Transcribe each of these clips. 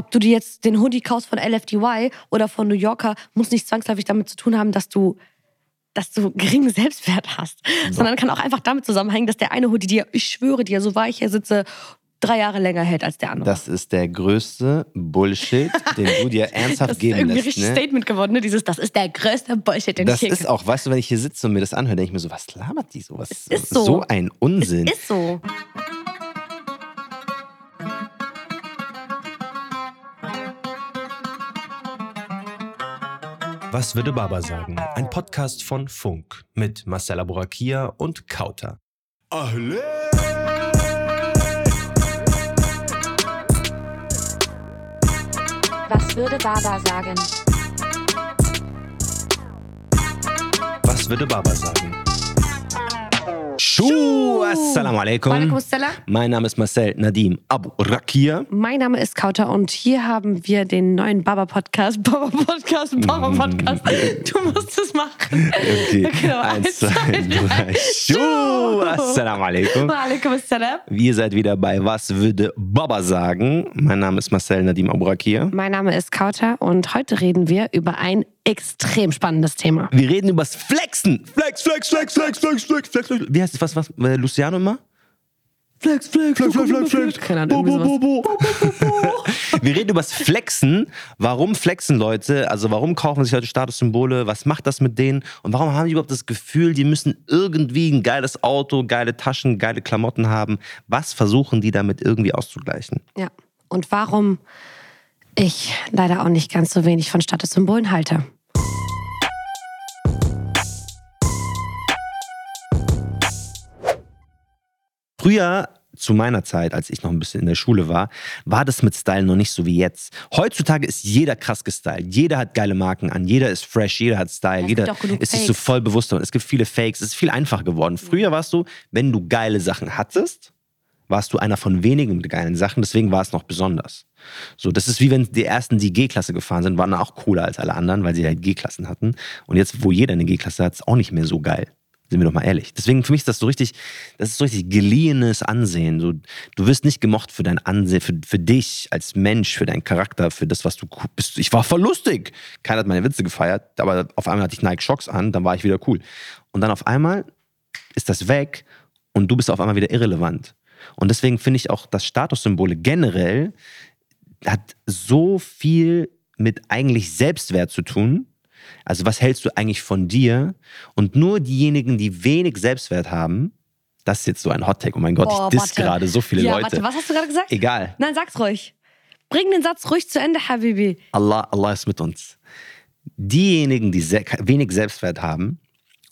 ob du dir jetzt den Hoodie kaufst von LFDY oder von New Yorker, muss nicht zwangsläufig damit zu tun haben, dass du dass du geringen Selbstwert hast, so. sondern kann auch einfach damit zusammenhängen, dass der eine Hoodie dir, ich schwöre dir, so war ich hier sitze, drei Jahre länger hält als der andere. Das ist der größte Bullshit, den du dir ernsthaft geben lässt. Das ist irgendwie richtig ne? Statement geworden, ne? Dieses, das ist der größte Bullshit, den das ich Das ist auch, weißt du, wenn ich hier sitze und mir das anhöre, denke ich mir so, was labert die so? Was, es ist so. So ein Unsinn. Es ist so. Was würde Baba sagen? Ein Podcast von Funk mit Marcella Borakia und Kauter. Ahle! Was würde Baba sagen? Was würde Baba sagen? Schuh, assalamu alaikum. Walaikum assalam. Mein Name ist Marcel Nadim Abu Rakia. Mein Name ist Kauter und hier haben wir den neuen Baba Podcast. Baba Podcast, Baba Podcast. Du musst es machen. Okay. Genau. Eins, zwei, drei. Schuh, assalamu alaikum. Walaikum assalam. Wir seid wieder bei Was würde Baba sagen? Mein Name ist Marcel Nadim Abu Rakia. Mein Name ist Kauter und heute reden wir über ein extrem spannendes Thema. Wir reden über das Flexen. Flex, Flex, Flex, Flex, Flex, Flex, Flex, Flex. Wie heißt das? Was, was? Äh, Luciano immer? Flex, Flex, Flex, Flex, Flex, Flex. Keine Ahnung, bo, bo, bo, bo. Wir reden über das Flexen. Warum flexen Leute? Also warum kaufen sich Leute Statussymbole? Was macht das mit denen? Und warum haben die überhaupt das Gefühl, die müssen irgendwie ein geiles Auto, geile Taschen, geile Klamotten haben? Was versuchen die damit irgendwie auszugleichen? Ja. Und warum ich leider auch nicht ganz so wenig von Statussymbolen halte. Früher zu meiner Zeit, als ich noch ein bisschen in der Schule war, war das mit Style noch nicht so wie jetzt. Heutzutage ist jeder krass gestylt. Jeder hat geile Marken an. Jeder ist fresh. Jeder hat Style. Jeder ist sich so voll bewusst. Es gibt viele Fakes. Es ist viel einfacher geworden. Früher war es so, wenn du geile Sachen hattest, warst du einer von wenigen mit geilen Sachen. Deswegen war es noch besonders. So, das ist wie wenn die ersten, die G-Klasse gefahren sind, waren auch cooler als alle anderen, weil sie halt G-Klassen hatten. Und jetzt, wo jeder eine G-Klasse hat, ist auch nicht mehr so geil. Sind wir doch mal ehrlich. Deswegen für mich ist das so richtig, das ist so richtig geliehenes Ansehen. So, du wirst nicht gemocht für dein Ansehen, für, für dich als Mensch, für deinen Charakter, für das, was du bist. Ich war voll lustig. Keiner hat meine Witze gefeiert, aber auf einmal hatte ich Nike Shocks an, dann war ich wieder cool. Und dann auf einmal ist das weg und du bist auf einmal wieder irrelevant. Und deswegen finde ich auch, dass Statussymbole generell hat so viel mit eigentlich Selbstwert zu tun. Also was hältst du eigentlich von dir? Und nur diejenigen, die wenig Selbstwert haben, das ist jetzt so ein Hottag. Oh mein Gott, Boah, ich diss gerade so viele ja, Leute. Warte, was hast du gerade gesagt? Egal. Nein, sag's ruhig. Bring den Satz ruhig zu Ende, Habibi. Allah, Allah ist mit uns. Diejenigen, die sehr, wenig Selbstwert haben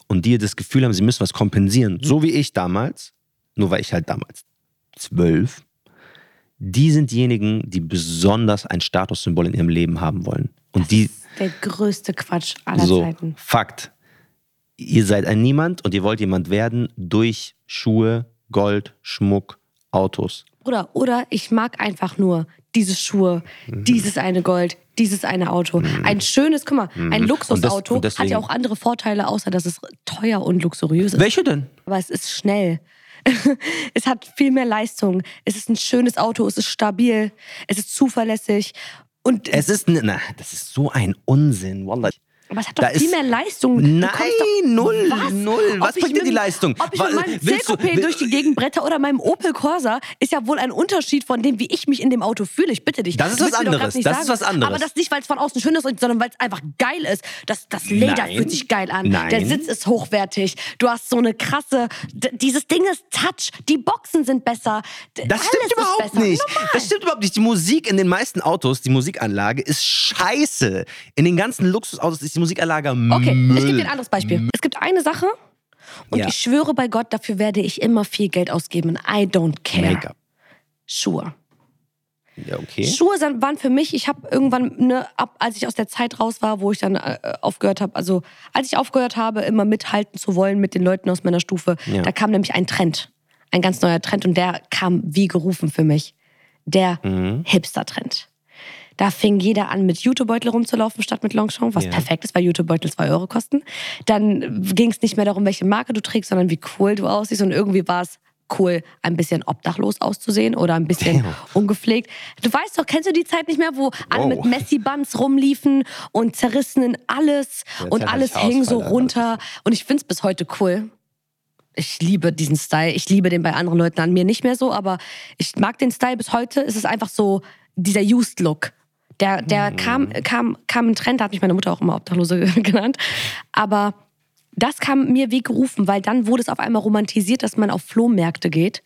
und die das Gefühl haben, sie müssen was kompensieren, so wie ich damals, nur weil ich halt damals zwölf, die sind diejenigen, die besonders ein Statussymbol in ihrem Leben haben wollen. Und das die, der größte Quatsch aller so, Zeiten. Fakt. Ihr seid ein Niemand und ihr wollt jemand werden durch Schuhe, Gold, Schmuck, Autos. Oder, oder ich mag einfach nur diese Schuhe, mhm. dieses eine Gold, dieses eine Auto. Mhm. Ein schönes, guck mal, ein mhm. Luxusauto und das, und hat ja auch andere Vorteile, außer dass es teuer und luxuriös ist. Welche denn? Aber es ist schnell. es hat viel mehr Leistung. Es ist ein schönes Auto, es ist stabil, es ist zuverlässig. Und es ist, na, das ist so ein Unsinn, Wallah. Aber es hat doch da viel mehr Leistung. Nein, doch, null, was? null. Was bringt dir die Leistung? Ob ich mit meinem C-Coupé durch die Gegend bretter oder meinem Opel Corsa, ist ja wohl ein Unterschied von dem, wie ich mich in dem Auto fühle. Ich bitte dich. Das ist was anderes. Das sagen. ist was anderes. Aber das nicht, weil es von außen schön ist, sondern weil es einfach geil ist. Das, das Leder Nein. fühlt sich geil an. Nein. Der Sitz ist hochwertig. Du hast so eine krasse. Dieses Ding ist Touch. Die Boxen sind besser. Das stimmt überhaupt nicht. Normal. Das stimmt überhaupt nicht. Die Musik in den meisten Autos, die Musikanlage ist scheiße. In den ganzen Luxusautos ist die Musikanlage Okay, Müll. ich gebe dir ein anderes Beispiel. Müll. Es gibt eine Sache und ja. ich schwöre bei Gott, dafür werde ich immer viel Geld ausgeben. I don't care. Make-up. Schuhe. Ja, okay. Schuhe waren für mich, ich habe irgendwann, ne, ab, als ich aus der Zeit raus war, wo ich dann äh, aufgehört habe, also als ich aufgehört habe, immer mithalten zu wollen mit den Leuten aus meiner Stufe, ja. da kam nämlich ein Trend. Ein ganz neuer Trend und der kam wie gerufen für mich. Der mhm. Hipster-Trend. Da fing jeder an, mit Jutebeutel rumzulaufen statt mit Longchamp, was ja. perfekt ist, weil Jutebeutel zwei Euro kosten. Dann ging es nicht mehr darum, welche Marke du trägst, sondern wie cool du aussiehst. Und irgendwie war es cool, ein bisschen obdachlos auszusehen oder ein bisschen Damn. ungepflegt. Du weißt doch, kennst du die Zeit nicht mehr, wo alle Wow. mit Messi-Buns rumliefen und zerrissenen alles Ja, und alles hing so runter. Und ich find's bis heute cool. Ich liebe diesen Style. Ich liebe den bei anderen Leuten an mir nicht mehr so, aber ich mag den Style bis heute. Es ist einfach so dieser Used Look. Der, der kam, kam, kam ein Trend, da hat mich meine Mutter auch immer Obdachlose genannt. Aber das kam mir wie gerufen, weil dann wurde es auf einmal romantisiert, dass man auf Flohmärkte geht.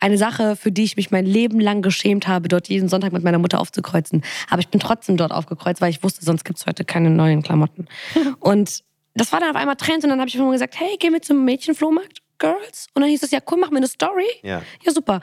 Eine Sache, für die ich mich mein Leben lang geschämt habe, dort jeden Sonntag mit meiner Mutter aufzukreuzen. Aber ich bin trotzdem dort aufgekreuzt, weil ich wusste, sonst gibt's heute keine neuen Klamotten. Und das war dann auf einmal Trend und dann habe ich immer gesagt, hey, gehen wir zum Mädchenflohmarkt, Girls? Und dann hieß es, ja cool, machen wir eine Story. Ja. Ja, super.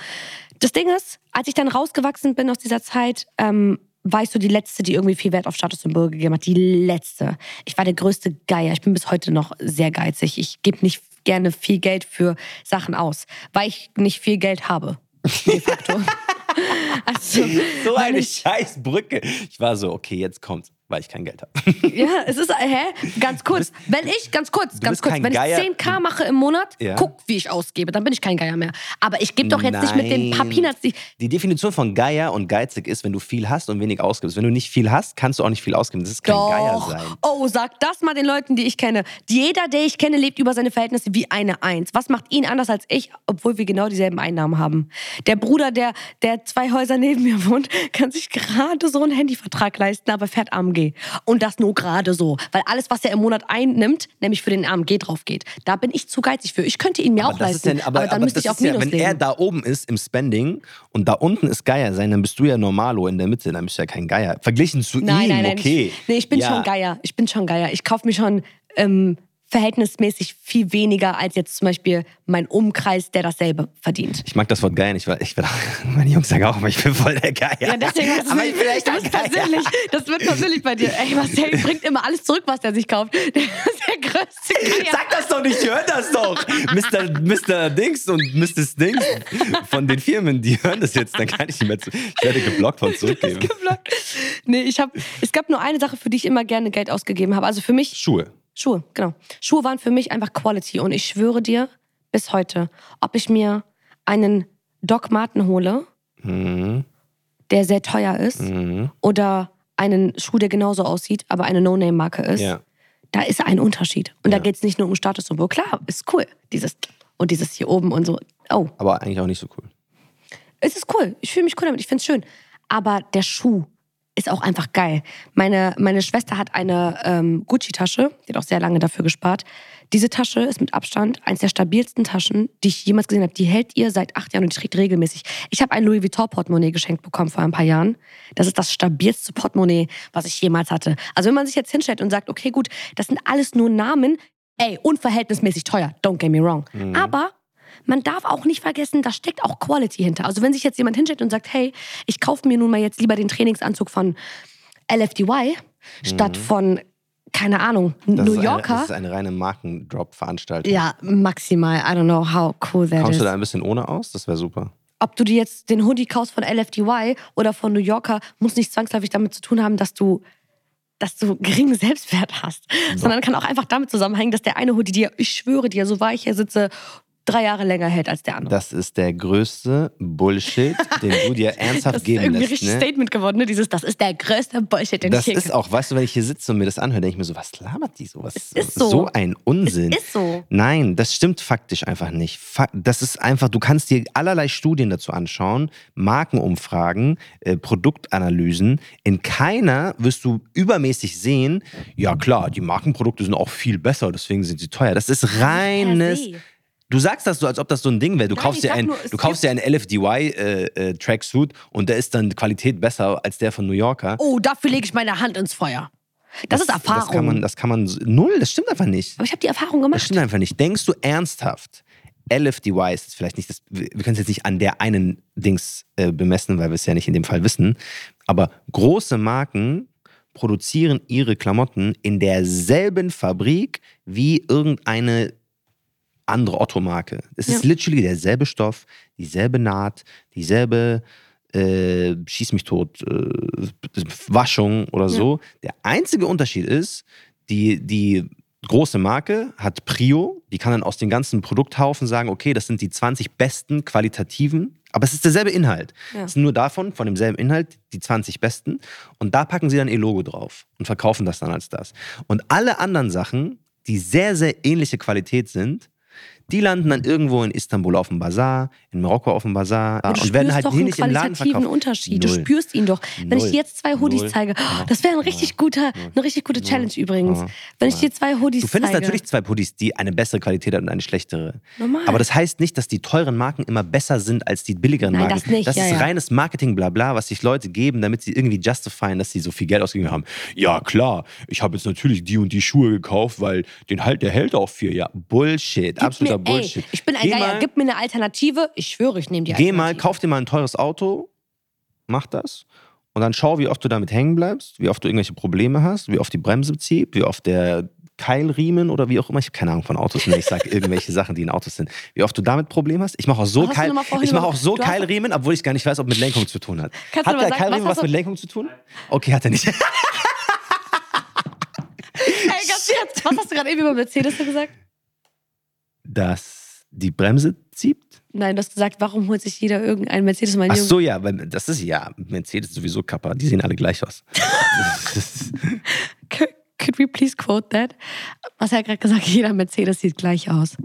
Das Ding ist, als ich dann rausgewachsen bin aus dieser Zeit, ähm, war ich so die Letzte, die irgendwie viel Wert auf Statussymbole gegeben hat. Die Letzte. Ich war der größte Geier. Ich bin bis heute noch sehr geizig. Ich gebe nicht gerne viel Geld für Sachen aus, weil ich nicht viel Geld habe. De facto. also, So eine ich, scheiß Brücke. Ich war so, okay, jetzt kommt's, weil ich kein Geld habe. Ja, es ist, hä? Ganz kurz. Wenn ich, ganz kurz, ganz kurz, wenn ich Geier. 10k mache im Monat, Ja. guck, wie ich ausgebe, dann bin ich kein Geier mehr. Aber ich gebe doch jetzt nicht mit den Nein. Peanuts, die, Die Definition von Geier und geizig ist, wenn du viel hast und wenig ausgibst. Wenn du nicht viel hast, kannst du auch nicht viel ausgeben. Das ist kein Geier Doch. sein. Oh, sag das mal den Leuten, die ich kenne. Jeder, der ich kenne, lebt über seine Verhältnisse wie eine Eins. Was macht ihn anders als ich, obwohl wir genau dieselben Einnahmen haben? Der Bruder, der, der zwei Häuser neben mir wohnt, kann sich gerade so einen Handyvertrag leisten, aber fährt AMG. Und das nur gerade so. Weil alles, was er im Monat einnimmt, nämlich für den AMG drauf geht. Da bin ich zu geizig für. Ich könnte ihn mir auch Aber ist leisten. ja, aber, aber, dann aber müsste ich auf ist ja, Minus wenn er leben. da oben ist im Spending und da unten ist Geier sein, dann bist du ja normalo in der Mitte, dann bist du ja kein Geier. Verglichen zu Nein, ihm, nein, nein. okay. Ich, nee, ich bin ja. schon Geier. Ich bin schon Geier. Ich kaufe mir schon ähm, verhältnismäßig viel weniger als jetzt zum Beispiel mein Umkreis, der dasselbe verdient. Ich mag das Wort Geier nicht, weil ich bin meine Jungs sagen auch immer, ich bin voll der Geier. Ja, deswegen hast du Aber ich bin echt das persönlich. Das wird persönlich bei dir. Ey, Marcel bringt immer alles zurück, was er sich kauft. Der ist der größte Geier. Sag das doch nicht, hört das doch. Mr. Mr. Dings und Mrs. Dings von den Firmen, die hören das jetzt, dann kann ich nicht mehr zu. Ich werde geblockt von zurückgeben. Geblockt. Nee, ich hab, es gab nur eine Sache, für die ich immer gerne Geld ausgegeben habe. Also für mich Schuhe. Schuhe, genau. Schuhe waren für mich einfach Quality. Und ich schwöre dir, bis heute, ob ich mir einen Doc Marten hole, Mhm. der sehr teuer ist, Mhm. oder einen Schuh, der genauso aussieht, aber eine No-Name-Marke ist, Ja. da ist ein Unterschied. Und Ja. da geht es nicht nur um Statussymbol. Klar, ist cool. Dieses und dieses hier oben und so. Oh, Aber eigentlich auch nicht so cool. es ist cool. Ich fühle mich cool damit. Ich finde es schön. Aber der Schuh ist auch einfach geil. Meine, meine Schwester hat eine ähm, Gucci-Tasche. Die hat auch sehr lange dafür gespart. Diese Tasche ist mit Abstand eines der stabilsten Taschen, die ich jemals gesehen habe. Die hält ihr seit acht Jahren und die trägt regelmäßig. Ich habe ein Louis Vuitton-Portemonnaie geschenkt bekommen vor ein paar Jahren. Das ist das stabilste Portemonnaie, was ich jemals hatte. Also wenn man sich jetzt hinstellt und sagt, okay, gut, das sind alles nur Namen, ey, unverhältnismäßig teuer, don't get me wrong. Aber man darf auch nicht vergessen, da steckt auch Quality hinter. Also wenn sich jetzt jemand hinstellt und sagt, hey, ich kaufe mir nun mal jetzt lieber den Trainingsanzug von LFDY statt von, keine Ahnung, Mhm. Das New ist eine, Yorker. das ist eine reine Markendrop-Veranstaltung. ja, maximal. I don't know how cool that Kommst is. du da ein bisschen ohne aus? Das wäre super. Ob du dir jetzt den Hoodie kaufst von LFDY oder von New Yorker, muss nicht zwangsläufig damit zu tun haben, dass du dass du geringen Selbstwert hast, sondern kann auch einfach damit zusammenhängen, dass der eine Hoodie dir, ich schwöre dir, so war ich hier sitze, drei Jahre länger hält als der andere. Das ist der größte Bullshit, den du dir ernsthaft Das ist geben irgendwie lässt. richtig Ne? Statement geworden, ne? Dieses, das ist der größte Bullshit, den Das ich hier ist auch, weißt du, wenn ich hier sitze und mir das anhöre, denke ich mir so, was labert die so? Was, Es ist so. so ein Unsinn. Es ist so. Nein, das stimmt faktisch einfach nicht. Das ist einfach, du kannst dir allerlei Studien dazu anschauen, Markenumfragen, äh, Produktanalysen. In keiner wirst du übermäßig sehen, ja klar, die Markenprodukte sind auch viel besser, deswegen sind sie teuer. Das ist reines. se. Du sagst das so, als ob das so ein Ding wäre. Du Nein, kaufst dir ein, nur, du kaufst dir einen LFDY äh, äh, Tracksuit und der ist dann Qualität besser als der von New Yorker. Oh, dafür lege ich meine Hand ins Feuer. Das, ist Erfahrung. Das kann man, das kann man null. Das stimmt einfach nicht. Aber ich habe die Erfahrung Das gemacht. stimmt einfach nicht. Denkst du ernsthaft, LFDY ist vielleicht nicht das, wir wir können es jetzt nicht an der einen Dings äh, bemessen, weil wir es ja nicht in dem Fall wissen, aber große Marken produzieren ihre Klamotten in derselben Fabrik wie irgendeine andere Otto-Marke. Es ist Ja. literally derselbe Stoff, dieselbe Naht, dieselbe äh, Schieß mich tot, äh, Waschung oder so. Der einzige Unterschied ist, die, die große Marke hat Prio, die kann dann aus den ganzen Produkthaufen sagen, okay, das sind die 20 besten qualitativen, aber es ist derselbe Inhalt. Ja. Es sind nur davon, von demselben Inhalt, die 20 besten. Und da packen sie dann ihr Logo drauf und verkaufen das dann als das. Und alle anderen Sachen, die sehr, sehr ähnliche Qualität sind, die landen dann irgendwo in Istanbul auf dem Bazar, in Marokko auf dem Bazar du und werden halt doch hier nicht im Laden verkauft. Unterschied. Du spürst ihn doch. Wenn ich Null. dir jetzt zwei Hoodies Null. zeige, Ja. das wäre ein richtig guter, eine richtig gute Challenge übrigens. Wenn ich dir zwei Hoodies Du findest zeige. natürlich zwei Pullis, die eine bessere Qualität haben und eine schlechtere. Normal. Aber das heißt nicht, dass die teuren Marken immer besser sind als die billigeren Nein, Marken. das nicht, ja, ist ja. reines Marketing, bla bla, was sich Leute geben, damit sie irgendwie justifieren, dass sie so viel Geld ausgegeben haben. Ja, klar, ich habe jetzt natürlich die und die Schuhe gekauft, weil den halt, der hält auch vier Jahre. Bullshit, Gib absoluter mir, Bullshit. Ey, ich bin ein Geh Geier. mal- Gib mir eine Alternative. Ich schwöre, ich nehme die Geh mal, kauf dir mal ein teures Auto, mach das und dann schau, wie oft du damit hängen bleibst, wie oft du irgendwelche Probleme hast, wie oft die Bremse zieht, wie oft der Keilriemen oder wie auch immer. Ich habe keine Ahnung von Autos, ne? ich sage irgendwelche Sachen, die in Autos sind. Wie oft du damit Probleme hast. Ich mache auch so, Keil, ich mach auch so Keilriemen, obwohl ich gar nicht weiß, ob mit Lenkung zu tun hat. Kannst hat der sagen, Keilriemen was was mit Lenkung zu tun? Okay, hat er nicht. Ey, ganz jetzt, was hast du gerade eben über Mercedes gesagt? Dass die Bremse zieht? Nein, du hast gesagt, warum holt sich jeder irgendeinen Mercedes mein Ach so, ja, weil das ist ja, Mercedes ist sowieso Kappa, die sehen alle gleich aus. Could, could we please quote that? Was er gerade gesagt, jeder Mercedes sieht gleich aus.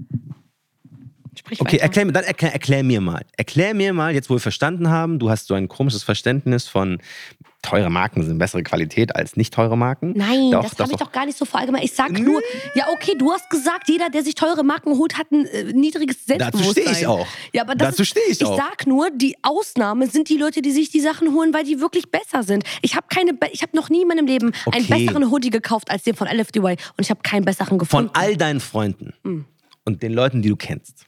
Sprich Okay, weiter. erklär mir, dann erklär, erklär mir mal. Erklär mir mal, jetzt wo wir verstanden haben, du hast so ein komisches Verständnis von teure Marken sind bessere Qualität als nicht teure Marken. Nein, Doch, das habe ich doch. gar nicht so verallgemeinert. Ich sag nur, ja okay, du hast gesagt, jeder, der sich teure Marken holt, hat ein äh, niedriges Selbstbewusstsein. stehe ich auch. Ja, aber das Dazu stehe ich auch. Ich sag nur, die Ausnahme sind die Leute, die sich die Sachen holen, weil die wirklich besser sind. Ich habe keine, ich habe noch nie in meinem Leben einen Okay. besseren Hoodie gekauft als den von LFDY und ich habe keinen besseren Von gefunden. all deinen Freunden Mhm. und den Leuten, die du kennst.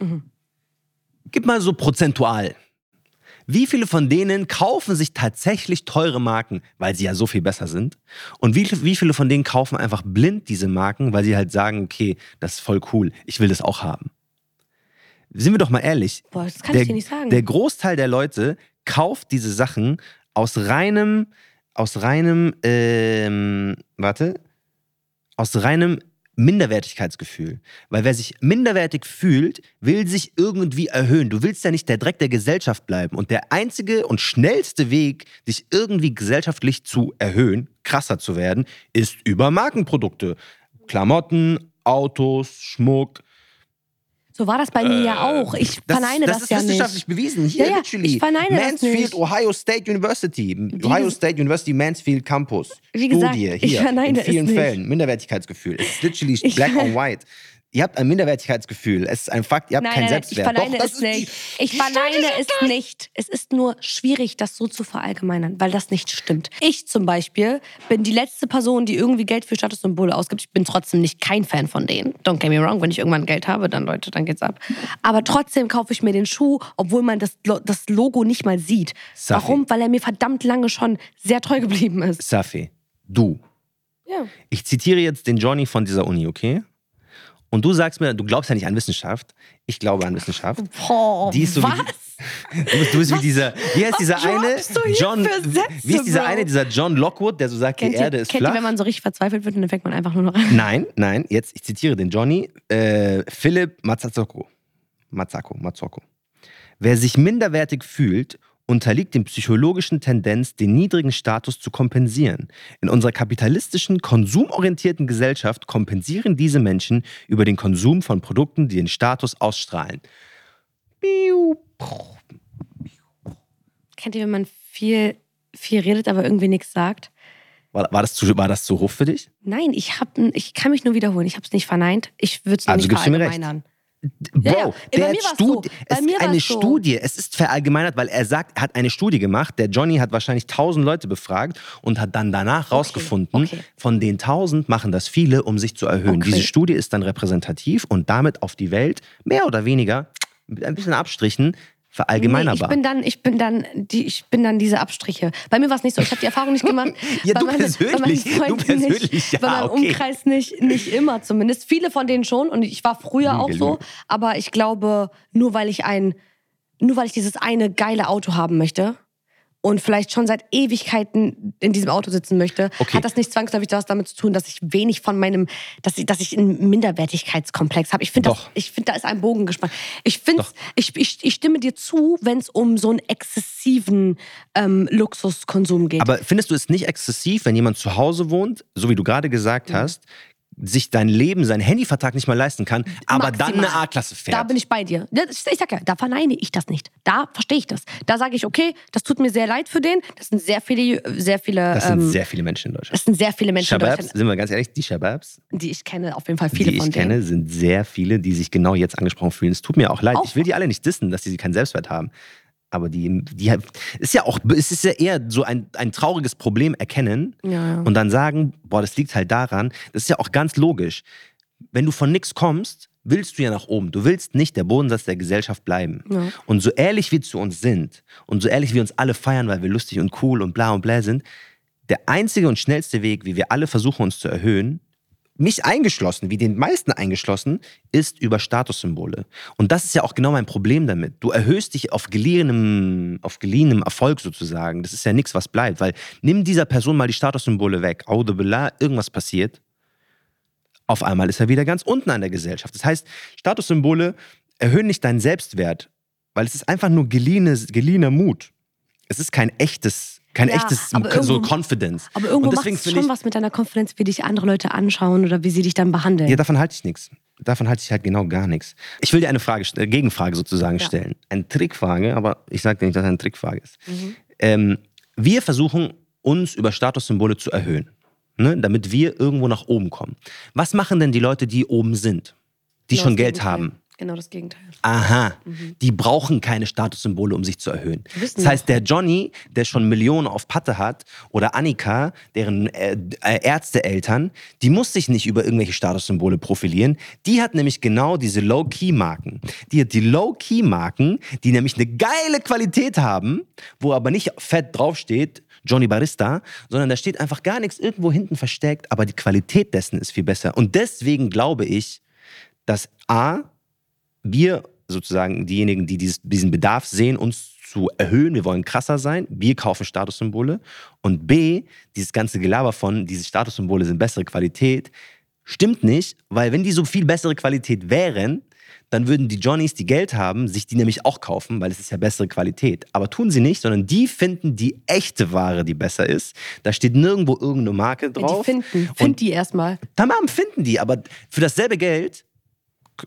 Gib mal so prozentual. Wie viele von denen kaufen sich tatsächlich teure Marken, weil sie ja so viel besser sind? Und wie, wie viele von denen kaufen einfach blind diese Marken, weil sie halt sagen, okay, das ist voll cool, ich will das auch haben? Sind wir doch mal ehrlich. Boah, das kann der, ich dir nicht sagen. Der Großteil der Leute kauft diese Sachen aus reinem, aus reinem, ähm, warte, aus reinem Minderwertigkeitsgefühl. Weil wer sich minderwertig fühlt, will sich irgendwie erhöhen. Du willst ja nicht der Dreck der Gesellschaft bleiben. Und der einzige und schnellste Weg, dich irgendwie gesellschaftlich zu erhöhen, krasser zu werden, ist über Markenprodukte. Klamotten, Autos, Schmuck. So war das bei mir ja auch. Ich verneine das, das ist ja wissenschaftlich nicht. bewiesen. Hier, Ja, literally. ich verneine das Mansfield, nicht. Ohio State University. Ohio State University Mansfield Campus. Wie gesagt, Studie ich hier. verneine in es vielen nicht. Fällen. Minderwertigkeitsgefühl. Es ist literally Ich- black on white. Ihr habt ein Minderwertigkeitsgefühl. Es ist ein Fakt. Ihr habt Nein, keinen nein, nein, ich Selbstwert. verneine Doch, es nicht. Ich verneine es nicht. Es ist nur schwierig, das so zu verallgemeinern, weil das nicht stimmt. Ich zum Beispiel bin die letzte Person, die irgendwie Geld für Statussymbole ausgibt. Ich bin trotzdem nicht kein Fan von denen. Don't get me wrong, wenn ich irgendwann Geld habe, dann Leute, dann geht's ab. Aber trotzdem kaufe ich mir den Schuh, obwohl man das, das Logo nicht mal sieht. Safi. Warum? Weil er mir verdammt lange schon sehr treu geblieben ist. Safi, du. Ja. Ich zitiere jetzt den Johnny von dieser Uni, okay? Und du sagst mir, du glaubst ja nicht an Wissenschaft. Ich glaube an Wissenschaft. Boah, Die ist so was? Wie, du bist, du bist wie dieser, wie heißt dieser eine? John, Sätze, wie ist dieser Bro? eine, dieser John Lockwood, der so sagt, Kennt die ihr, Erde ist kennt flach? ihr, wenn man so richtig verzweifelt wird und dann fängt man einfach nur noch an? Nein, nein, jetzt, ich zitiere den Johnny, äh, Philipp Mazzocco. Mazzocco, Mazzocco. Wer sich minderwertig fühlt, unterliegt dem psychologischen Tendenz, den niedrigen Status zu kompensieren. In unserer kapitalistischen, konsumorientierten Gesellschaft kompensieren diese Menschen über den Konsum von Produkten, die den Status ausstrahlen. Kennt ihr, wenn man viel, viel redet, aber irgendwie nichts sagt? War, war, das zu, war das zu hoch für dich? Nein, ich, hab, ich kann mich nur wiederholen. Ich habe es nicht verneint. Ich würde es Also nicht verallgemeinern. Bro, Ja, ja. Der hat Studi so. Es eine so. Studie, es ist verallgemeinert, weil er sagt, er hat eine Studie gemacht, der Johnny hat wahrscheinlich tausend Leute befragt und hat dann danach rausgefunden, okay. von den tausend machen das viele, um sich zu erhöhen. Okay. Diese Studie ist dann repräsentativ und damit auf die Welt mehr oder weniger mit ein bisschen Abstrichen Nee, verallgemeinerbar. ich bin dann, ich bin dann, die, ich bin dann diese Abstriche. Bei mir war es nicht so. Ich habe die Erfahrung nicht gemacht. Ja, du meine- persönlich, du persönlich, nicht, ja, Bei meinem okay. Umkreis nicht, nicht immer zumindest. Viele von denen schon und ich war früher auch so. Aber ich glaube, nur weil ich ein, nur weil ich dieses eine geile Auto haben möchte und vielleicht schon seit Ewigkeiten in diesem Auto sitzen möchte, Okay. hat das nicht zwangsläufig was damit zu tun, dass ich wenig von meinem, dass ich, dass ich einen Minderwertigkeitskomplex habe. Ich finde, ich finde, da ist ein Bogen gespannt. Ich finde, ich, ich, ich stimme dir zu, wenn es um so einen exzessiven ähm, Luxuskonsum geht. Aber findest du es nicht exzessiv, wenn jemand zu Hause wohnt, so wie du gerade gesagt hast, sich dein Leben, seinen Handyvertrag nicht mal leisten kann, aber dann Maximal. eine A-Klasse fährt? Da bin ich bei dir. Das- Ich sag ja, da verneine ich das nicht. Da verstehe ich das. Da sage ich, okay, das tut mir sehr leid für den. Das sind sehr viele, sehr viele. das sind ähm, sehr viele Menschen in Deutschland. das sind sehr viele Menschen in Shababs, Deutschland, sind wir ganz ehrlich, die Shababs, die ich kenne, auf jeden Fall viele die ich von denen. kenne, sind sehr viele, die sich genau jetzt angesprochen fühlen. Es tut mir auch leid. Auch- Ich will die alle nicht dissen, dass sie keinen Selbstwert haben. Aber die, die ist ja auch, es ist ja eher so ein, ein trauriges Problem erkennen Ja, und dann sagen, boah, das liegt halt daran. Das ist ja auch ganz logisch. Wenn du von nichts kommst, willst du ja nach oben. Du willst nicht der Bodensatz der Gesellschaft bleiben. Ja. Und so ehrlich wir zu uns sind und so ehrlich wir uns alle feiern, weil wir lustig und cool und bla und bla sind, der einzige und schnellste Weg, wie wir alle versuchen, uns zu erhöhen, mich eingeschlossen, wie den meisten eingeschlossen, ist über Statussymbole. Und das ist ja auch genau mein Problem damit. Du erhöhst dich auf geliehenem, auf geliehenem Erfolg sozusagen. Das ist ja nichts, was bleibt. Weil nimm dieser Person mal die Statussymbole weg. Aude Billah, irgendwas passiert. Auf einmal ist er wieder ganz unten an der Gesellschaft. Das heißt, Statussymbole erhöhen nicht deinen Selbstwert, weil es ist einfach nur geliehene, geliehener Mut. Es ist kein echtes, kein Ja, echtes so irgendwo- Confidence. Aber irgendwo Und macht es schon ich- was mit deiner Konfidenz, wie dich andere Leute anschauen oder wie sie dich dann behandeln. Ja, davon halte ich nichts. Davon halte ich halt genau gar nichts. Ich will dir eine Frage, äh, Gegenfrage sozusagen Ja. stellen. Eine Trickfrage, aber ich sage dir nicht, dass es eine Trickfrage ist. Mhm. Ähm, wir versuchen, uns über Statussymbole zu erhöhen, ne? damit wir irgendwo nach oben kommen. Was machen denn die Leute, die oben sind, die Genau schon Geld haben? Genau das Gegenteil. Aha, die brauchen keine Statussymbole, um sich zu erhöhen. Mhm. Das heißt, der Johnny, der schon Millionen auf Patte hat, oder Annika, deren äh, äh, Ärzteeltern, die muss sich nicht über irgendwelche Statussymbole profilieren. Die hat nämlich genau diese Low-Key-Marken. Die hat die Low-Key-Marken, die nämlich eine geile Qualität haben, wo aber nicht fett draufsteht, Johnny Barista, sondern da steht einfach gar nichts irgendwo hinten versteckt, aber die Qualität dessen ist viel besser. Und deswegen glaube ich, dass A, wir sozusagen diejenigen, die dieses, diesen Bedarf sehen, uns zu erhöhen, wir wollen krasser sein, wir kaufen Statussymbole und B, dieses ganze Gelaber von, diese Statussymbole sind bessere Qualität, stimmt nicht, weil wenn die so viel bessere Qualität wären, dann würden die Johnnies, die Geld haben, sich die nämlich auch kaufen, weil es ist ja bessere Qualität. Aber tun sie nicht, sondern die finden die echte Ware, die besser ist. Da steht nirgendwo irgendeine Marke drauf. die finden, find die erstmal. Tamam, finden die, aber für dasselbe Geld,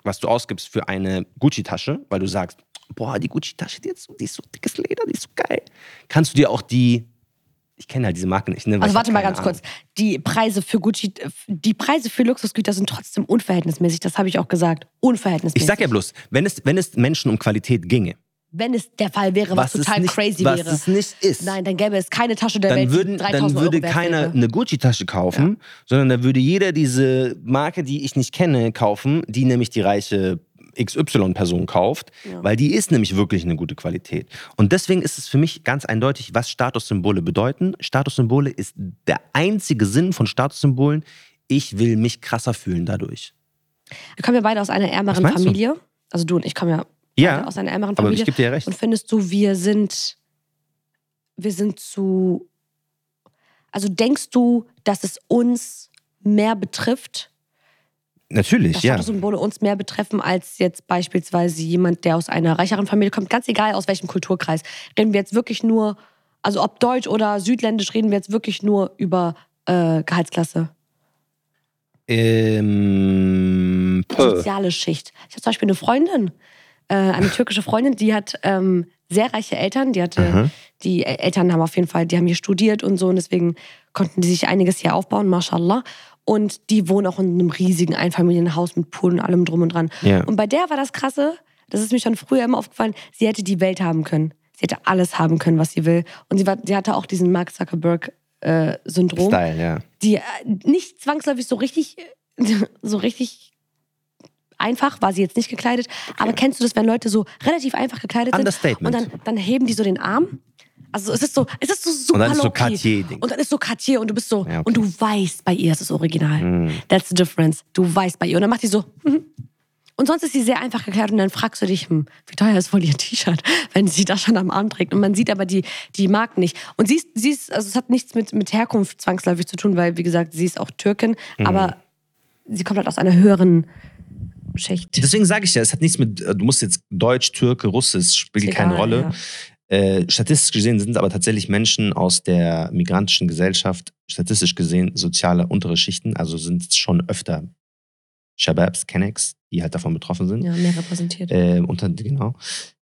was du ausgibst für eine Gucci-Tasche, weil du sagst, boah, die Gucci-Tasche, die, ist so- die ist so dickes Leder, die ist so geil, kannst du dir auch die, ich kenne halt diese Marke nicht. Ne, Also warte mal ganz kurz. Ahnung. Die Preise für Gucci, die Preise für Luxusgüter sind trotzdem unverhältnismäßig. Das habe ich auch gesagt. Unverhältnismäßig. Ich sag ja bloß, wenn es, wenn es Menschen um Qualität ginge, Wenn es der Fall wäre, was, was, total nicht, crazy was wäre. es nicht ist, Nein, dann gäbe es keine Tasche der dann, Welt, würden, die 3000 dann würde Euro keiner wäre. eine Gucci-Tasche kaufen, sondern da würde jeder diese Marke, die ich nicht kenne, kaufen, die nämlich die reiche XY-Person kauft, Ja. weil die ist nämlich wirklich eine gute Qualität. Und deswegen ist es für mich ganz eindeutig, was Statussymbole bedeuten. Statussymbole ist der einzige Sinn von Statussymbolen. Ich will mich krasser fühlen dadurch. Wir kommen ja beide aus einer Was ärmeren meinst du? Familie. Also du und ich kommen ja, Ja, aus einer ärmeren aber Familie. ich gebe dir recht. Und findest du, wir sind, wir sind zu, also denkst du, dass es uns mehr betrifft, Natürlich, dass ja. Statussymbole uns mehr betreffen als jetzt beispielsweise jemand, der aus einer reicheren Familie kommt, ganz egal aus welchem Kulturkreis. Reden wir jetzt wirklich nur, also ob deutsch oder südländisch, reden wir jetzt wirklich nur über äh, Gehaltsklasse, Ähm, soziale Schicht. Ich habe zum Beispiel eine Freundin, äh, eine türkische Freundin, die hat ähm, sehr reiche Eltern. Die hatte, Aha. die Eltern haben auf jeden Fall, die haben hier studiert und so und deswegen konnten die sich einiges hier aufbauen, mashallah. Und die wohnen auch in einem riesigen Einfamilienhaus mit Pool und allem drum und dran. Ja. Und bei der war das Krasse, das ist mir schon früher immer aufgefallen, sie hätte die Welt haben können. Sie hätte alles haben können, was sie will. Und sie, war, sie hatte auch diesen Mark Zuckerberg-Syndrom Style, ja. die äh, nicht zwangsläufig so richtig, so richtig einfach war sie jetzt nicht gekleidet. Aber kennst du das, wenn Leute so relativ einfach gekleidet sind und dann, dann heben die so den Arm? Also es ist so, es ist so super Und dann ist so low-key. Cartier-Ding. Und dann ist so Cartier und du bist so, Ja, okay. und du weißt, bei ihr ist es original. Mm. That's the difference. Du weißt bei ihr. Und dann macht die so, mhm. Und sonst ist sie sehr einfach geklärt und dann fragst du dich, hm, wie teuer ist wohl ihr T-Shirt, wenn sie das schon am Arm trägt. Und man sieht aber die, die Marken nicht. Und sie ist, sie ist, also es hat nichts mit, mit Herkunft zwangsläufig zu tun, weil, wie gesagt, sie ist auch Türkin, mhm. aber sie kommt halt aus einer höheren Schicht. Deswegen sage ich ja, es hat nichts mit, du musst jetzt Deutsch, Türke, Russisch, spielt egal, keine Rolle. Ja. Äh, statistisch gesehen sind es aber tatsächlich Menschen aus der migrantischen Gesellschaft, statistisch gesehen soziale untere Schichten, also sind es schon öfter Shababs, Kennex, die halt davon betroffen sind. Ja, mehr repräsentiert. Äh, unter, genau.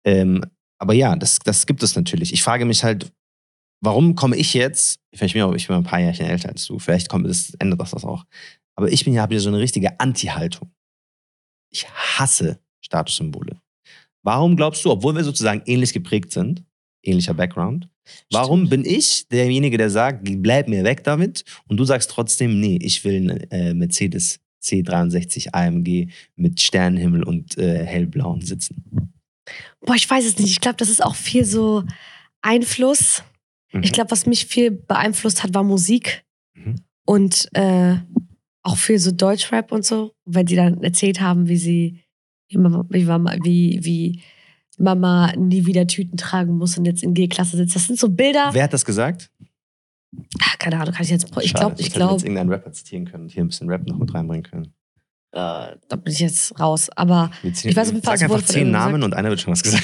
Ähm, aber ja, das, das gibt es natürlich. Ich frage mich halt, warum komme ich jetzt, vielleicht bin ich, ich bin ein paar Jahre älter als du, vielleicht kommt das, ändert das, das auch. Aber ich bin ja, habe ja so eine richtige Anti-Haltung. Ich hasse Statussymbole. Warum glaubst du, obwohl wir sozusagen ähnlich geprägt sind, ähnlicher Background, warum bin ich derjenige, der sagt, bleib mir weg damit und du sagst trotzdem, nee, ich will einen äh, Mercedes C63 AMG mit Sternenhimmel und äh, hellblauen Sitzen? Boah, ich weiß es nicht. Ich glaube, das ist auch viel so Einfluss. Mhm. Ich glaube, was mich viel beeinflusst hat, war Musik. Mhm. Und äh, auch viel so Deutschrap und so. Wenn sie dann erzählt haben, wie sie wie, wie, wie Mama nie wieder Tüten tragen muss und jetzt in G-Klasse sitzt. Das sind so Bilder. Wer hat das gesagt? Ach, keine Ahnung, kann ich jetzt. Ich glaube, ich glaube. jetzt irgendeinen Rapper zitieren können und hier ein bisschen Rap noch mit reinbringen können. Äh, da bin ich jetzt raus. Aber ich weiß jeden Fall, Sag einfach zehn Namen und einer wird schon was gesagt.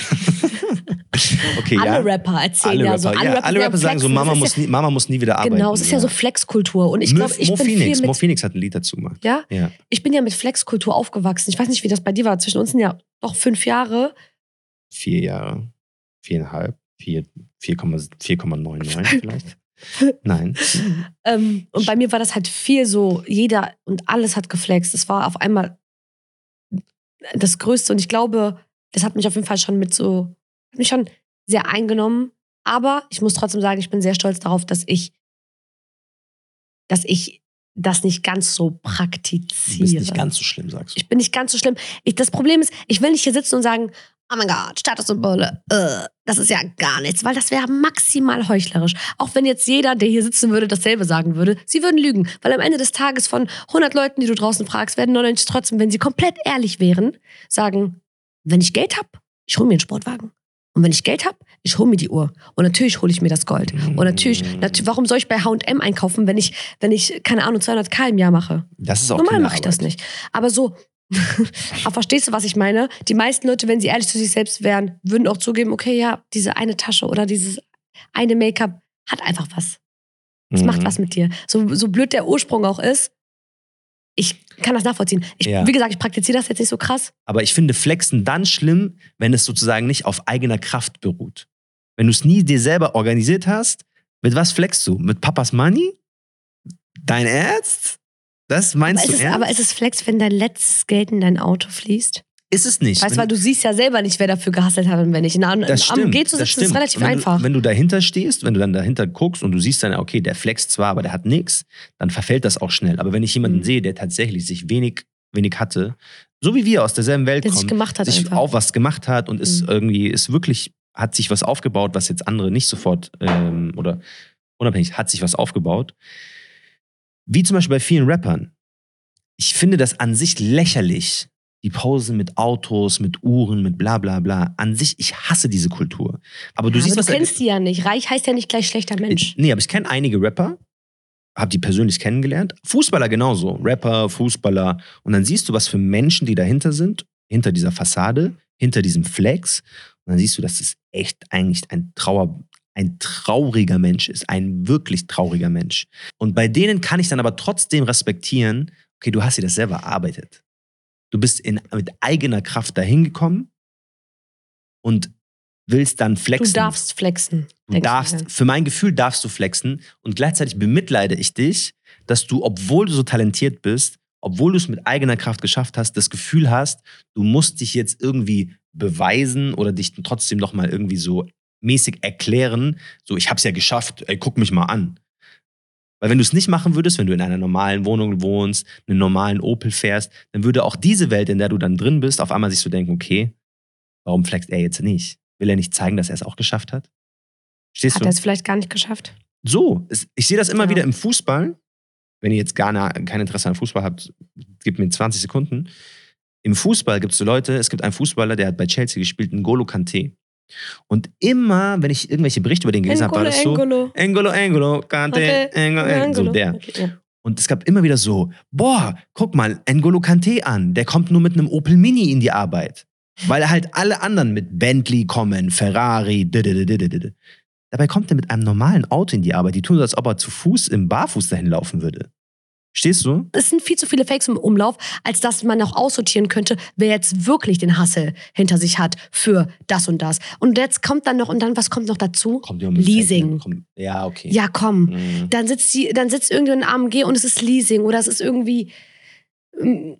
Okay, alle ja. Rapper erzählen alle ja so. Alle, ja, Rapper, alle Rapper sagen so, Mama muss, nie, Mama muss nie wieder arbeiten. Genau, es ist ja, ja so Flexkultur. Und ich glaube, ich Mo bin Phoenix, viel mit, Mo Phoenix hat ein Lied dazu gemacht. Ja? ja? Ich bin ja mit Flexkultur aufgewachsen. Ich weiß nicht, wie das bei dir war. Zwischen uns sind ja doch fünf Jahre. Vier Jahre. Viereinhalb. 4,99 vielleicht. Nein. ähm, und bei mir war das halt viel so, jeder und alles hat geflext. Es war auf einmal das Größte und ich glaube, das hat mich auf jeden Fall schon mit so, hat mich schon sehr eingenommen. Aber ich muss trotzdem sagen, ich bin sehr stolz darauf, dass ich, dass ich das nicht ganz so praktiziere. Du bist nicht ganz so schlimm, sagst du. Ich bin nicht ganz so schlimm. Ich, das Problem ist, ich will nicht hier sitzen und sagen, oh mein Gott, Statussymbole, uh, das ist ja gar nichts, weil das wäre maximal heuchlerisch. Auch wenn jetzt jeder, der hier sitzen würde, dasselbe sagen würde, sie würden lügen. Weil am Ende des Tages von 100 Leuten, die du draußen fragst, werden 99 trotzdem, wenn sie komplett ehrlich wären, sagen, wenn ich Geld habe, ich hole mir einen Sportwagen. Und wenn ich Geld habe, ich hole mir die Uhr. Und natürlich hole ich mir das Gold. Und natürlich, natürlich warum soll ich bei H&M einkaufen, wenn ich, wenn ich, keine Ahnung, 200k im Jahr mache? Das ist auch Normal mache ich das nicht. Aber so, aber verstehst du, was ich meine? Die meisten Leute, wenn sie ehrlich zu sich selbst wären, würden auch zugeben, okay, ja, diese eine Tasche oder dieses eine Make-up hat einfach was. Es mhm. macht was mit dir. So, so blöd der Ursprung auch ist, ich kann das nachvollziehen. Ich, ja. Wie gesagt, ich praktiziere das jetzt nicht so krass. Aber ich finde Flexen dann schlimm, wenn es sozusagen nicht auf eigener Kraft beruht. Wenn du es nie dir selber organisiert hast, mit was flexst du? Mit Papas Money? Dein Ernst? Das meinst aber du es, ernst? Aber ist es Flex, wenn dein letztes Geld in dein Auto fließt? Ist es nicht. Weißt du, weil du siehst ja selber nicht, wer dafür gehasselt hat und wer nicht. Na, das stimmt, am Geh zu sitzen ist relativ wenn einfach. Du, wenn du dahinter stehst, wenn du dann dahinter guckst und du siehst dann, okay, der flext zwar, aber der hat nichts, dann verfällt das auch schnell. Aber wenn ich jemanden mhm. sehe, der tatsächlich sich wenig, wenig hatte, so wie wir aus derselben Welt der kommen, sich gemacht hat sich einfach. auch was gemacht hat und mhm. ist irgendwie, ist wirklich, hat sich was aufgebaut, was jetzt andere nicht sofort ähm, oder unabhängig, hat sich was aufgebaut. Wie zum Beispiel bei vielen Rappern ich finde das an sich lächerlich. Die Pause mit Autos, mit Uhren, mit bla bla bla. An sich, ich hasse diese Kultur. Aber du ja, siehst, aber du kennst die ja nicht. Reich heißt ja nicht gleich schlechter Mensch. Nee, aber ich kenne einige Rapper, habe die persönlich kennengelernt. Fußballer genauso. Rapper, Fußballer. Und dann siehst du, was für Menschen die dahinter sind, hinter dieser Fassade, hinter diesem Flex. Und dann siehst du, dass es echt eigentlich ein Trauer, ein trauriger Mensch ist, ein wirklich trauriger Mensch. Und bei denen kann ich dann aber trotzdem respektieren, okay, du hast dir das selber erarbeitet. Du bist in, mit eigener Kraft dahin gekommen und willst dann flexen. Du darfst flexen. Du darfst, für mein Gefühl darfst du flexen und gleichzeitig bemitleide ich dich, dass du, obwohl du so talentiert bist, obwohl du es mit eigener Kraft geschafft hast, das Gefühl hast, du musst dich jetzt irgendwie beweisen oder dich trotzdem nochmal irgendwie so mäßig erklären, so ich hab's ja geschafft, ey, guck mich mal an. Weil wenn du es nicht machen würdest, wenn du in einer normalen Wohnung wohnst, einen normalen Opel fährst, dann würde auch diese Welt, in der du dann drin bist, auf einmal sich so denken, okay, warum flext er jetzt nicht? Will er nicht zeigen, dass er es auch geschafft hat? Stehst hat er es vielleicht gar nicht geschafft? So, ich sehe das immer ja. wieder im Fußball. Wenn ihr jetzt gar kein Interesse an Fußball habt, gebt mir 20 Sekunden. Im Fußball gibt es so Leute, es gibt einen Fußballer, der hat bei Chelsea gespielt, N'Golo Kante. Und immer, wenn ich irgendwelche Berichte über den gelesen habe, war das so, Engolo. Engolo, Engolo, Kante. Engolo, Engolo, so der. Okay, ja. Und es gab immer wieder so, boah, guck mal, N'Golo Kante an, der kommt nur mit einem Opel Mini in die Arbeit. Weil halt alle anderen mit Bentley kommen, Ferrari. Dabei kommt er mit einem normalen Auto in die Arbeit. Die tun so, als ob er zu Fuß im Barfuß dahin laufen würde. Stehst du? Es sind viel zu viele Fakes im Umlauf, als dass man auch aussortieren könnte, wer jetzt wirklich den Hassel hinter sich hat für das und das. Und jetzt kommt dann noch, und dann, was kommt noch dazu? Kommt Leasing. Ne? Kommt- Ja, okay. Ja, komm. Mhm. Dann sitzt die, dann sitzt irgendein AMG und es ist Leasing oder es ist irgendwie mm,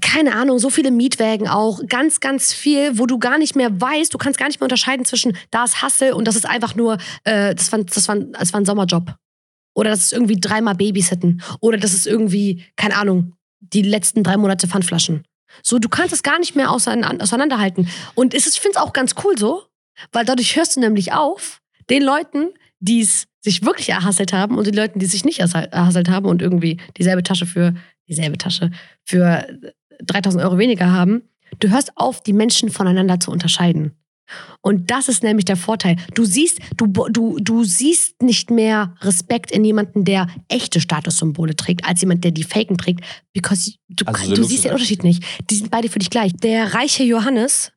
keine Ahnung, so viele Mietwägen auch, ganz, ganz viel, wo du gar nicht mehr weißt, du kannst gar nicht mehr unterscheiden zwischen da ist Hassel und das ist einfach nur, äh, das, war, das, war, das war ein Sommerjob. Oder das ist irgendwie dreimal Babysitten. Oder das ist irgendwie, keine Ahnung, die letzten drei Monate Pfandflaschen. So, du kannst es gar nicht mehr auseinander- auseinanderhalten. Und es ich finde es auch ganz cool so, weil dadurch hörst du nämlich auf, den Leuten, die es sich wirklich erhasselt haben und den Leuten, die es sich nicht erhasselt haben und irgendwie dieselbe Tasche für, dieselbe Tasche für 3000 Euro weniger haben, du hörst auf, die Menschen voneinander zu unterscheiden. Und das ist nämlich der Vorteil. Du siehst, du, du, du siehst nicht mehr Respekt in jemanden, der echte Statussymbole trägt, als jemand, der die Faken trägt, because du, Also so du siehst den Unterschied nicht. Die sind beide für dich gleich. Der reiche Johannes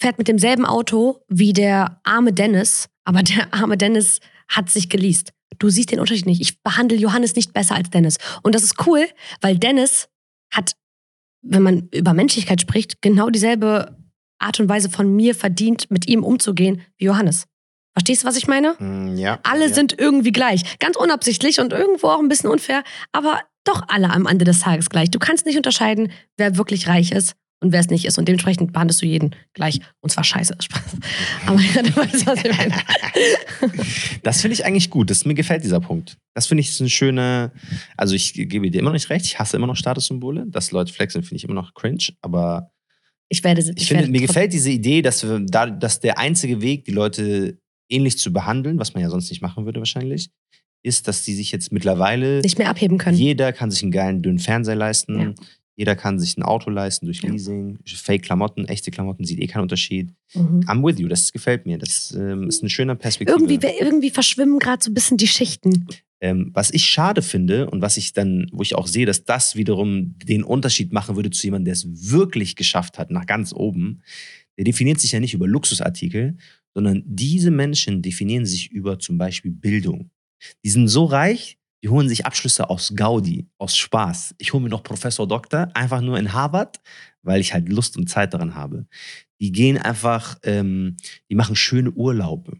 fährt mit demselben Auto wie der arme Dennis, aber der arme Dennis hat sich geleast. Du siehst den Unterschied nicht. Ich behandle Johannes nicht besser als Dennis. Und das ist cool, weil Dennis hat, wenn man über Menschlichkeit spricht, genau dieselbe Art und Weise von mir verdient, mit ihm umzugehen wie Johannes. Verstehst du, was ich meine? Mm, Ja. Alle ja. sind irgendwie gleich. Ganz unabsichtlich und irgendwo auch ein bisschen unfair, aber doch alle am Ende des Tages gleich. Du kannst nicht unterscheiden, wer wirklich reich ist und wer es nicht ist. Und dementsprechend behandelst du jeden gleich. Und zwar scheiße. Spaß. Aber ja, du weißt, was ich meine. Das finde ich eigentlich gut. Das, mir gefällt dieser Punkt. Das finde ich ist eine schöne. Also, ich gebe dir immer noch nicht recht. Ich hasse immer noch Statussymbole. Dass Leute flexen, finde ich immer noch cringe. Aber Ich werde ich, ich, finde, werde mir gefällt diese Idee, dass, wir, da, dass der einzige Weg, die Leute ähnlich zu behandeln, was man ja sonst nicht machen würde wahrscheinlich, ist, dass die sich jetzt mittlerweile. nicht mehr abheben können. Jeder kann sich einen geilen, dünnen Fernseher leisten. Ja. Jeder kann sich ein Auto leisten durch Ja. Leasing. Fake-Klamotten, echte Klamotten, sieht eh keinen Unterschied. Mhm. I'm with you, das gefällt mir. Das ähm, ist eine schöne Perspektive. Irgendwie, irgendwie verschwimmen gerade so ein bisschen die Schichten. Ähm, was ich schade finde und was ich dann, wo ich auch sehe, dass das wiederum den Unterschied machen würde zu jemandem, der es wirklich geschafft hat, nach ganz oben, der definiert sich ja nicht über Luxusartikel, sondern diese Menschen definieren sich über zum Beispiel Bildung. Die sind so reich, die holen sich Abschlüsse aus Gaudi, aus Spaß. Ich hole mir noch Professor Doktor, einfach nur in Harvard, weil ich halt Lust und Zeit daran habe. Die gehen einfach, ähm, die machen schöne Urlaube.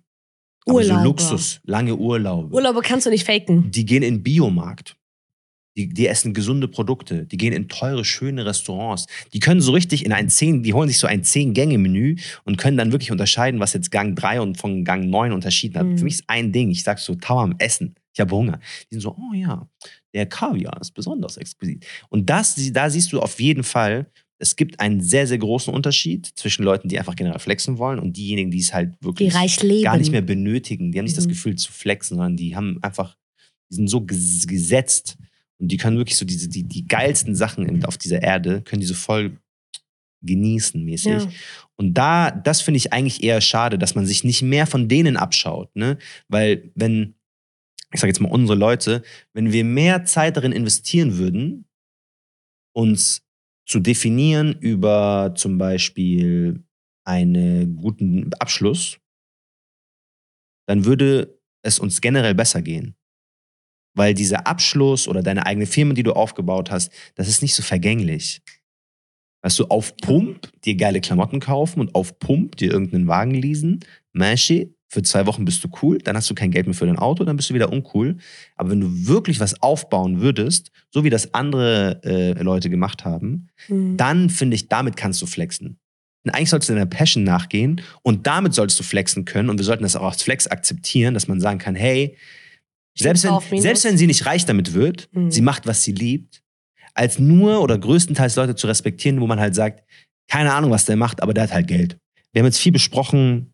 Aber so Urlaube. Luxus, lange Urlaube. Urlaube kannst du nicht faken. Die gehen in den Biomarkt. Die, die essen gesunde Produkte. Die gehen in teure, schöne Restaurants. Die können so richtig in ein 10, die holen sich so ein 10-Gänge-Menü und können dann wirklich unterscheiden, was jetzt Gang 3 und von Gang 9 unterschieden hat. Mhm. Für mich ist ein Ding, ich sag so, Tauam, Essen. Ich habe Hunger. Die sind so, oh ja, der Kaviar ist besonders exquisit. Und das, da siehst du auf jeden Fall, es gibt einen sehr, sehr großen Unterschied zwischen Leuten, die einfach generell flexen wollen und diejenigen, die es halt wirklich gar nicht mehr benötigen. Die haben nicht das Mhm. Gefühl zu flexen, sondern die haben einfach, die sind so ges gesetzt und die können wirklich so diese, die, die geilsten Sachen auf dieser Erde, können die so voll genießen mäßig. Ja. Und da, das finde ich eigentlich eher schade, dass man sich nicht mehr von denen abschaut, ne? Weil wenn, ich sage jetzt mal unsere Leute, wenn wir mehr Zeit darin investieren würden, uns zu definieren über zum Beispiel einen guten Abschluss, dann würde es uns generell besser gehen. Weil dieser Abschluss oder deine eigene Firma, die du aufgebaut hast, das ist nicht so vergänglich. Weißt du, auf Pump dir geile Klamotten kaufen und auf Pump dir irgendeinen Wagen leasen, Mashi, für zwei Wochen bist du cool, dann hast du kein Geld mehr für dein Auto, dann bist du wieder uncool. Aber wenn du wirklich was aufbauen würdest, so wie das andere äh, Leute gemacht haben, Mhm. dann finde ich, damit kannst du flexen. Und eigentlich sollst du deiner Passion nachgehen und damit sollst du flexen können. Und wir sollten das auch als Flex akzeptieren, dass man sagen kann, hey, selbst wenn, selbst wenn sie nicht reich damit wird, Mhm. sie macht, was sie liebt, als nur oder größtenteils Leute zu respektieren, wo man halt sagt, keine Ahnung, was der macht, aber der hat halt Geld. Wir haben jetzt viel besprochen,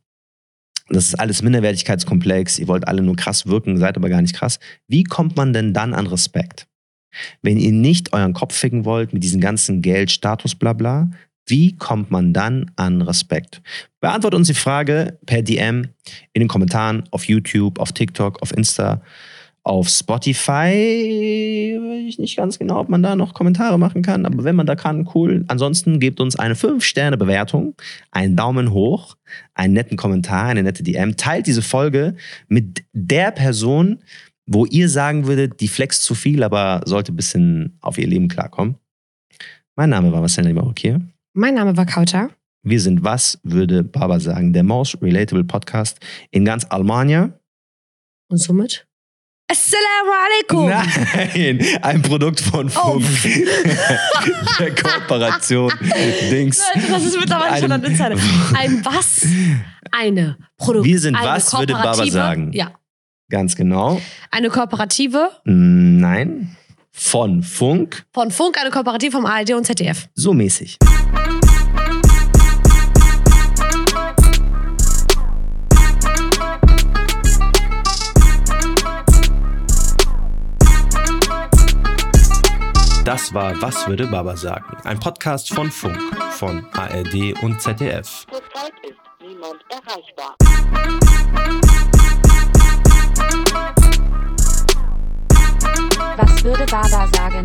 das ist alles Minderwertigkeitskomplex, ihr wollt alle nur krass wirken, seid aber gar nicht krass. Wie kommt man denn dann an Respekt? Wenn ihr nicht euren Kopf ficken wollt mit diesem ganzen Geld, Status, bla bla, Wie kommt man dann an Respekt? Beantwortet uns die Frage per DM in den Kommentaren auf YouTube, auf TikTok, auf Insta, auf Spotify. Weiß ich nicht ganz genau, ob man da noch Kommentare machen kann, aber wenn man da kann, cool. Ansonsten gebt uns eine 5-Sterne-Bewertung, einen Daumen hoch, einen netten Kommentar, eine nette DM. Teilt diese Folge mit der Person, wo ihr sagen würdet, die flext zu viel, aber sollte ein bisschen auf ihr Leben klarkommen. Mein Name war Marcel Neymar-Rockier. Mein Name war Kauta. Wir sind Was würde Baba sagen? Der most relatable Podcast in ganz Almania. Und somit? Assalamu alaikum! Nein, ein Produkt von Oh. Funk. Der Kooperation. Dings. Das ist mittlerweile schon ein Insider. Ein was? Eine Produktion. Wir sind was, würde Baba sagen. Ja. Ganz genau. Eine Kooperative Nein. Von Funk. von Funk, eine Kooperative vom ARD und ZDF. So mäßig. Das war Was würde Baba sagen? Ein Podcast von Funk, von ARD und ZDF. Zurzeit ist niemand erreichbar. Was würde Baba sagen?